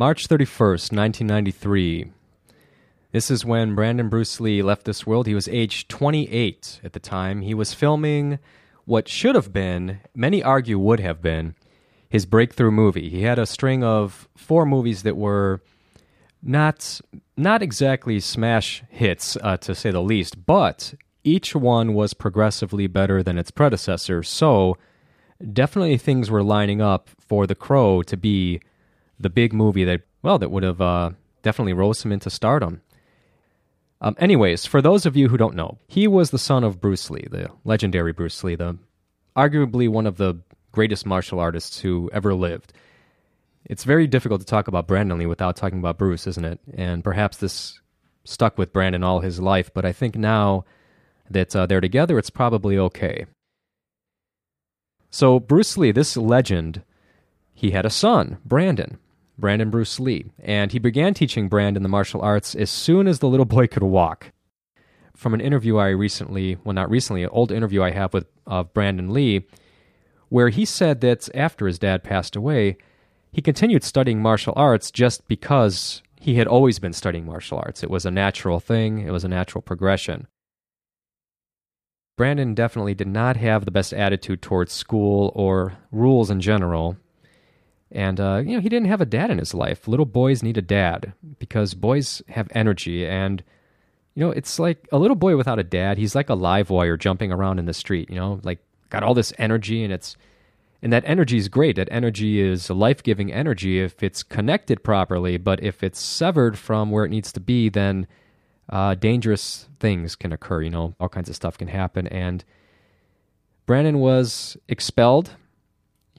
March 31st, 1993. This is when Brandon Bruce Lee left this world. He was age 28 at the time. He was filming what should have been, many argue would have been, his breakthrough movie. He had a string of four movies that were not not exactly smash hits uh, to say the least, but each one was progressively better than its predecessor. So definitely things were lining up for The Crow to be the big movie that well that would have uh, definitely rose him into stardom. Um, anyways, for those of you who don't know, he was the son of Bruce Lee, the legendary Bruce Lee, the arguably one of the greatest martial artists who ever lived. It's very difficult to talk about Brandon Lee without talking about Bruce, isn't it? And perhaps this stuck with Brandon all his life, but I think now that uh, they're together, it's probably okay. So, Bruce Lee, this legend, he had a son, Brandon. Brandon Bruce Lee, and he began teaching Brandon the martial arts as soon as the little boy could walk. From an interview I recently, well, not recently, an old interview I have with uh, Brandon Lee, where he said that after his dad passed away, he continued studying martial arts just because he had always been studying martial arts. It was a natural thing, it was a natural progression. Brandon definitely did not have the best attitude towards school or rules in general, and, uh, you know, he didn't have a dad in his life. Little boys need a dad because boys have energy. And, you know, it's like a little boy without a dad, he's like a live wire jumping around in the street, you know, like got all this energy and it's, and that energy is great. That energy is life giving energy if it's connected properly. But if it's severed from where it needs to be, then uh, dangerous things can occur. You know, all kinds of stuff can happen. And Brandon was expelled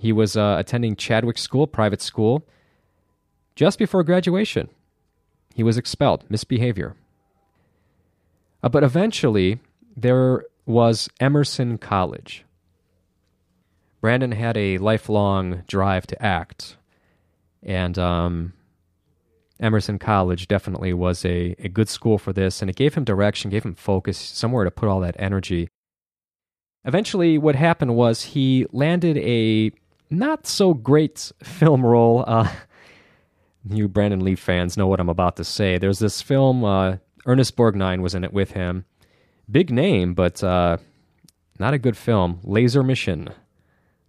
he was uh, attending Chadwick School, private school. Just before graduation, he was expelled, misbehavior. Uh, but eventually, there was Emerson College. Brandon had a lifelong drive to act, and um, Emerson College definitely was a, a good school for this, and it gave him direction, gave him focus, somewhere to put all that energy. Eventually, what happened was he landed a not so great film role. Uh, you Brandon Lee fans know what I'm about to say. There's this film, uh, Ernest Borgnine was in it with him. Big name, but uh, not a good film. Laser Mission.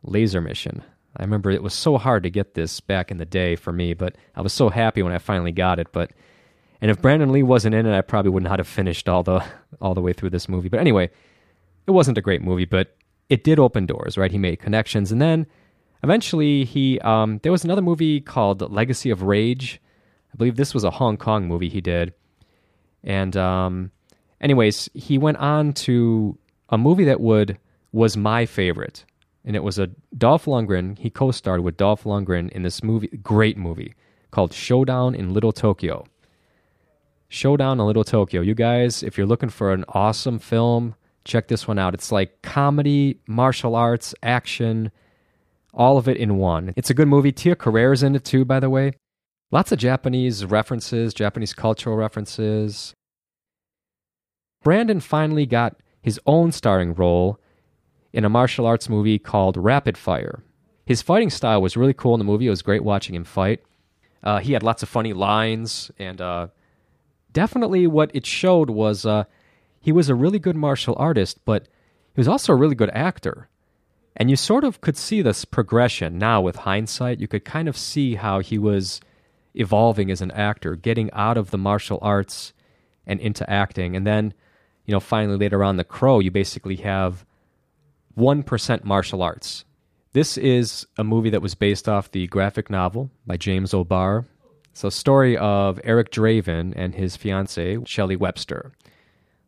Laser Mission. I remember it was so hard to get this back in the day for me, but I was so happy when I finally got it. But and if Brandon Lee wasn't in it, I probably would not have finished all the all the way through this movie. But anyway, it wasn't a great movie, but it did open doors, right? He made connections, and then Eventually, he um, there was another movie called Legacy of Rage. I believe this was a Hong Kong movie he did. And um, anyways, he went on to a movie that would was my favorite, and it was a Dolph Lundgren. He co-starred with Dolph Lundgren in this movie, great movie called Showdown in Little Tokyo. Showdown in Little Tokyo. You guys, if you're looking for an awesome film, check this one out. It's like comedy, martial arts, action all of it in one. It's a good movie. Tia Carrere's in it too, by the way. Lots of Japanese references, Japanese cultural references. Brandon finally got his own starring role in a martial arts movie called Rapid Fire. His fighting style was really cool in the movie. It was great watching him fight. Uh, he had lots of funny lines, and uh, definitely what it showed was uh, he was a really good martial artist, but he was also a really good actor. And you sort of could see this progression now with hindsight. You could kind of see how he was evolving as an actor, getting out of the martial arts and into acting. And then, you know, finally later on, The Crow, you basically have 1% martial arts. This is a movie that was based off the graphic novel by James O'Barr. So, story of Eric Draven and his fiancee, Shelley Webster.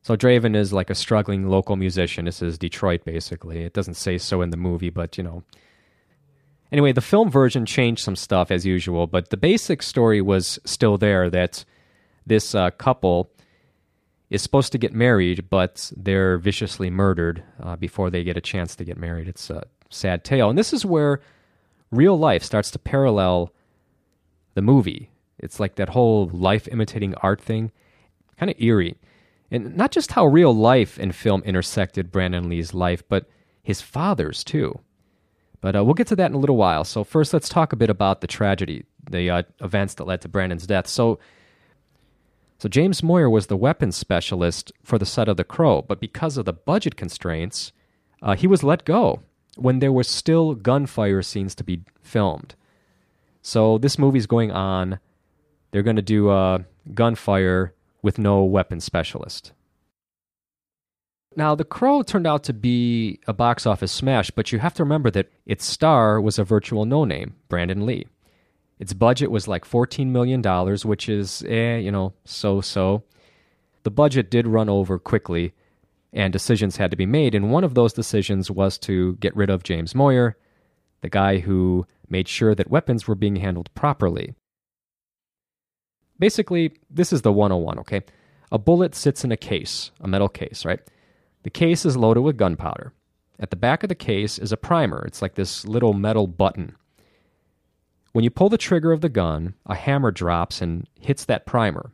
So Draven is like a struggling local musician. This is Detroit, basically. It doesn't say so in the movie, but you know. Anyway, the film version changed some stuff as usual, but the basic story was still there that this uh, couple is supposed to get married, but they're viciously murdered uh, before they get a chance to get married. It's a sad tale. And this is where real life starts to parallel the movie. It's like that whole life imitating art thing, kind of eerie and not just how real life and film intersected Brandon Lee's life, but his father's too. But uh, we'll get to that in a little while. So, first, let's talk a bit about the tragedy. the uh, events that led to Brandon's death. So, so James Moyer was the weapons specialist for the set of The Crow, but because of the budget constraints, uh, he was let go when there were still gunfire scenes to be filmed. So this movie's going on. They're going to do uh, gunfire with no weapons specialist. Now, The Crow turned out to be a box office smash, but you have to remember that its star was a virtual no name, Brandon Lee. Its budget was like $14 million, which is, eh, you know, so so. The budget did run over quickly, and decisions had to be made. And one of those decisions was to get rid of James Moyer, the guy who made sure that weapons were being handled properly. Basically, this is the 101, okay? A bullet sits in a case, a metal case, right? The case is loaded with gunpowder. At the back of the case is a primer. It's like this little metal button. When you pull the trigger of the gun, a hammer drops and hits that primer.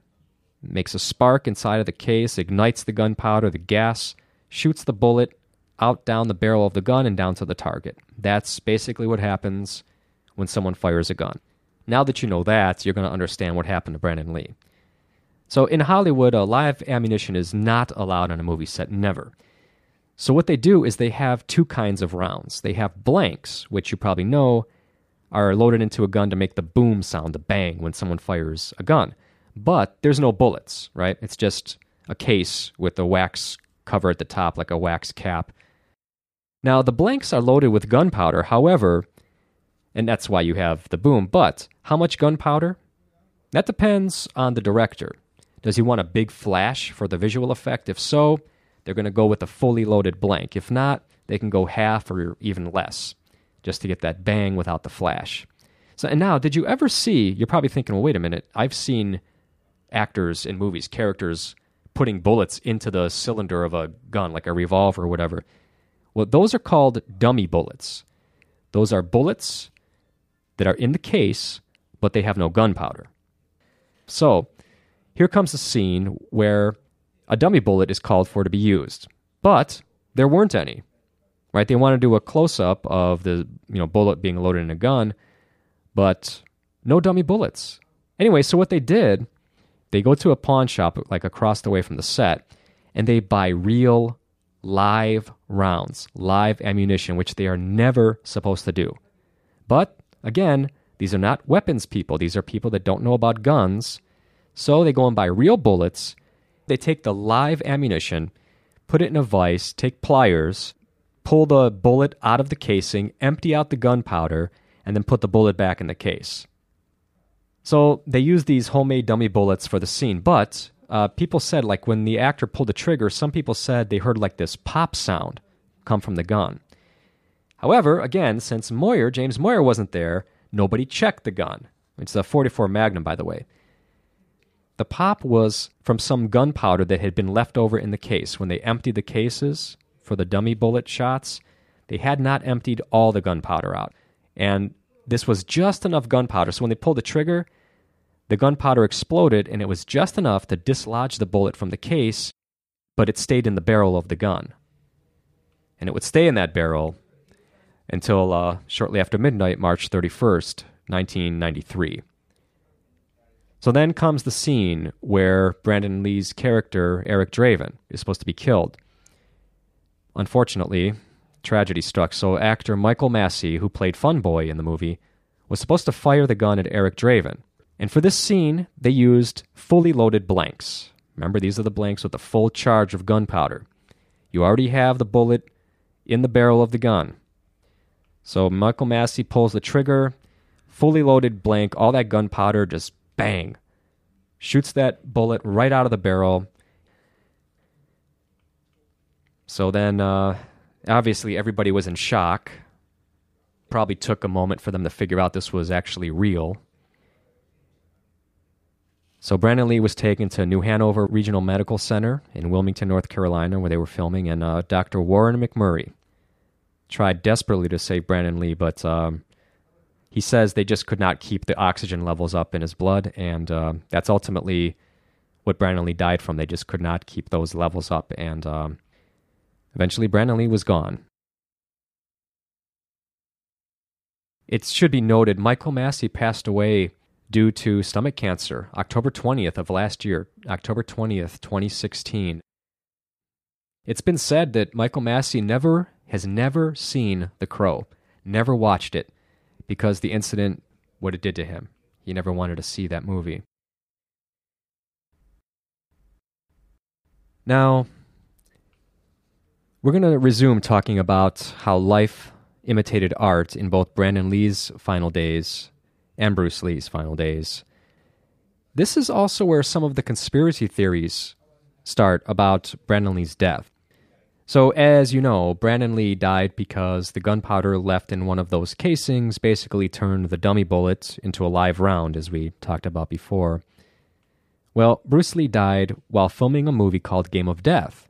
It makes a spark inside of the case, ignites the gunpowder, the gas shoots the bullet out down the barrel of the gun and down to the target. That's basically what happens when someone fires a gun. Now that you know that, you're going to understand what happened to Brandon Lee. So in Hollywood, a live ammunition is not allowed on a movie set, never. So what they do is they have two kinds of rounds. They have blanks, which you probably know are loaded into a gun to make the boom sound, the bang, when someone fires a gun. But there's no bullets, right? It's just a case with a wax cover at the top, like a wax cap. Now, the blanks are loaded with gunpowder, however, and that's why you have the boom. But how much gunpowder? That depends on the director. Does he want a big flash for the visual effect? If so, they're going to go with a fully loaded blank. If not, they can go half or even less just to get that bang without the flash. So, and now, did you ever see? You're probably thinking, well, wait a minute. I've seen actors in movies, characters putting bullets into the cylinder of a gun, like a revolver or whatever. Well, those are called dummy bullets. Those are bullets that are in the case, but they have no gunpowder. So, here comes a scene where a dummy bullet is called for to be used, but there weren't any. Right? They want to do a close up of the you know bullet being loaded in a gun, but no dummy bullets. Anyway, so what they did, they go to a pawn shop like across the way from the set, and they buy real live rounds, live ammunition, which they are never supposed to do. But again, these are not weapons people. These are people that don't know about guns so they go and buy real bullets. They take the live ammunition, put it in a vise, take pliers, pull the bullet out of the casing, empty out the gunpowder, and then put the bullet back in the case. So they use these homemade dummy bullets for the scene, but uh, people said, like when the actor pulled the trigger, some people said they heard like this pop sound come from the gun. However, again, since Moyer, James Moyer wasn't there, nobody checked the gun. It's a 44 Magnum, by the way. The pop was from some gunpowder that had been left over in the case. When they emptied the cases for the dummy bullet shots, they had not emptied all the gunpowder out. And this was just enough gunpowder. So when they pulled the trigger, the gunpowder exploded and it was just enough to dislodge the bullet from the case, but it stayed in the barrel of the gun. And it would stay in that barrel until uh, shortly after midnight, March 31st, 1993. So then comes the scene where Brandon Lee's character, Eric Draven, is supposed to be killed. Unfortunately, tragedy struck, so actor Michael Massee, who played Fun Boy in the movie, was supposed to fire the gun at Eric Draven. And for this scene, they used fully loaded blanks. Remember, these are the blanks with a full charge of gunpowder. You already have the bullet in the barrel of the gun. So Michael Massee pulls the trigger, fully loaded blank, all that gunpowder just bang, shoots that bullet right out of the barrel. So then, uh, obviously, everybody was in shock. Probably took a moment for them to figure out this was actually real. So Brandon Lee was taken to New Hanover Regional Medical Center in Wilmington, North Carolina, where they were filming, and uh, Dr. Warren McMurray tried desperately to save Brandon Lee, but um, he says they just could not keep the oxygen levels up in his blood, and uh, that's ultimately what Brandon Lee died from. They just could not keep those levels up, and um, eventually Brandon Lee was gone. It should be noted Michael Massee passed away due to stomach cancer, October 20th of last year, October 20th, 2016. It's been said that Michael Massee never has never seen The Crow, never watched it because the incident what it did to him. He never wanted to see that movie. Now, we're going to resume talking about how life imitated art in both Brandon Lee's final days and Bruce Lee's final days. This is also where some of the conspiracy theories start about Brandon Lee's death. So, as you know, Brandon Lee died because the gunpowder left in one of those casings basically turned the dummy bullet into a live round, as we talked about before. Well, Bruce Lee died while filming a movie called Game of Death.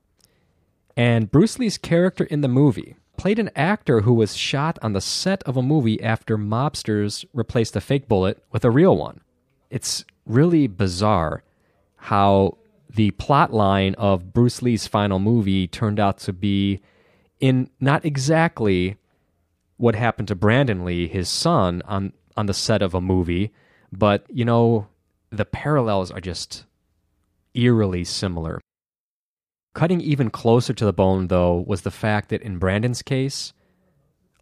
And Bruce Lee's character in the movie played an actor who was shot on the set of a movie after mobsters replaced a fake bullet with a real one. It's really bizarre how the plot line of Bruce Lee's final movie turned out to be in not exactly what happened to Brandon Lee, his son, on on the set of a movie, but you know, the parallels are just eerily similar. Cutting even closer to the bone, though, was the fact that in Brandon's case,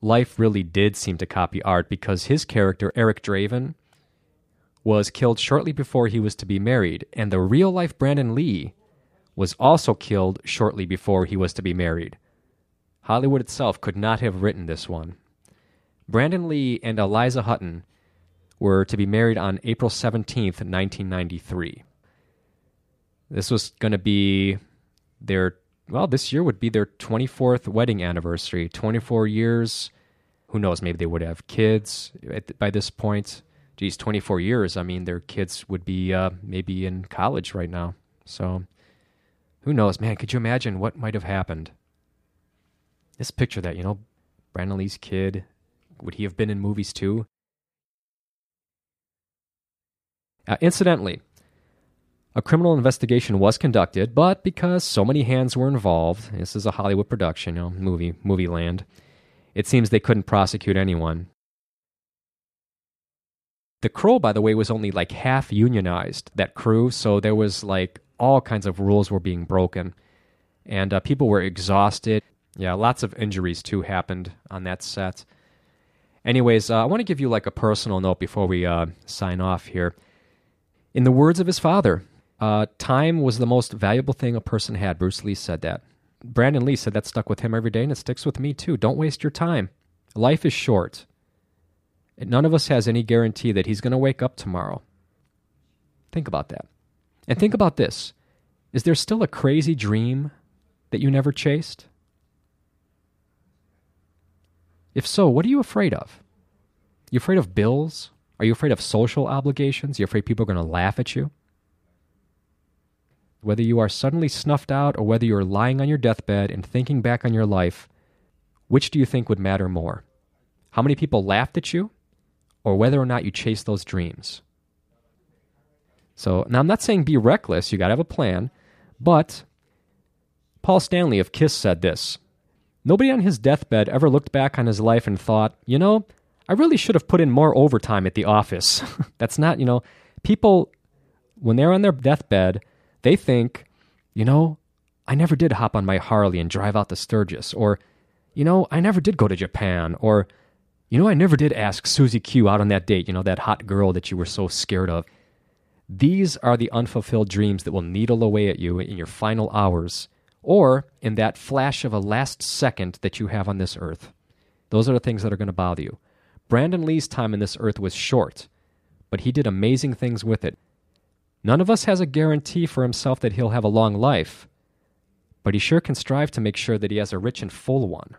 life really did seem to copy art because his character, Eric Draven, was killed shortly before he was to be married, and the real life Brandon Lee was also killed shortly before he was to be married. Hollywood itself could not have written this one. Brandon Lee and Eliza Hutton were to be married on April 17th, 1993. This was going to be their, well, this year would be their 24th wedding anniversary. 24 years. Who knows? Maybe they would have kids by this point geez, 24 years, I mean, their kids would be uh, maybe in college right now. So who knows, man? Could you imagine what might have happened? Just picture that, you know, Brandon Lee's kid. Would he have been in movies too? Uh, incidentally, a criminal investigation was conducted, but because so many hands were involved, this is a Hollywood production, you know, movie movie land. It seems they couldn't prosecute anyone. The Crow, by the way, was only like half unionized, that crew. So there was like all kinds of rules were being broken. And uh, people were exhausted. Yeah, lots of injuries too happened on that set. Anyways, uh, I want to give you like a personal note before we uh, sign off here. In the words of his father, uh, time was the most valuable thing a person had. Bruce Lee said that. Brandon Lee said that stuck with him every day, and it sticks with me too. Don't waste your time. Life is short. None of us has any guarantee that he's going to wake up tomorrow. Think about that. And think about this Is there still a crazy dream that you never chased? If so, what are you afraid of? You afraid of bills? Are you afraid of social obligations? You afraid people are going to laugh at you? Whether you are suddenly snuffed out or whether you're lying on your deathbed and thinking back on your life, which do you think would matter more? How many people laughed at you or whether or not you chase those dreams. So now I'm not saying be reckless, you got to have a plan, but Paul Stanley of Kiss said this Nobody on his deathbed ever looked back on his life and thought, you know, I really should have put in more overtime at the office. That's not, you know, people, when they're on their deathbed, they think, you know, I never did hop on my Harley and drive out to Sturgis, or, you know, I never did go to Japan, or, you know, I never did ask Susie Q out on that date, you know, that hot girl that you were so scared of. These are the unfulfilled dreams that will needle away at you in your final hours or in that flash of a last second that you have on this earth. Those are the things that are going to bother you. Brandon Lee's time in this earth was short, but he did amazing things with it. None of us has a guarantee for himself that he'll have a long life, but he sure can strive to make sure that he has a rich and full one.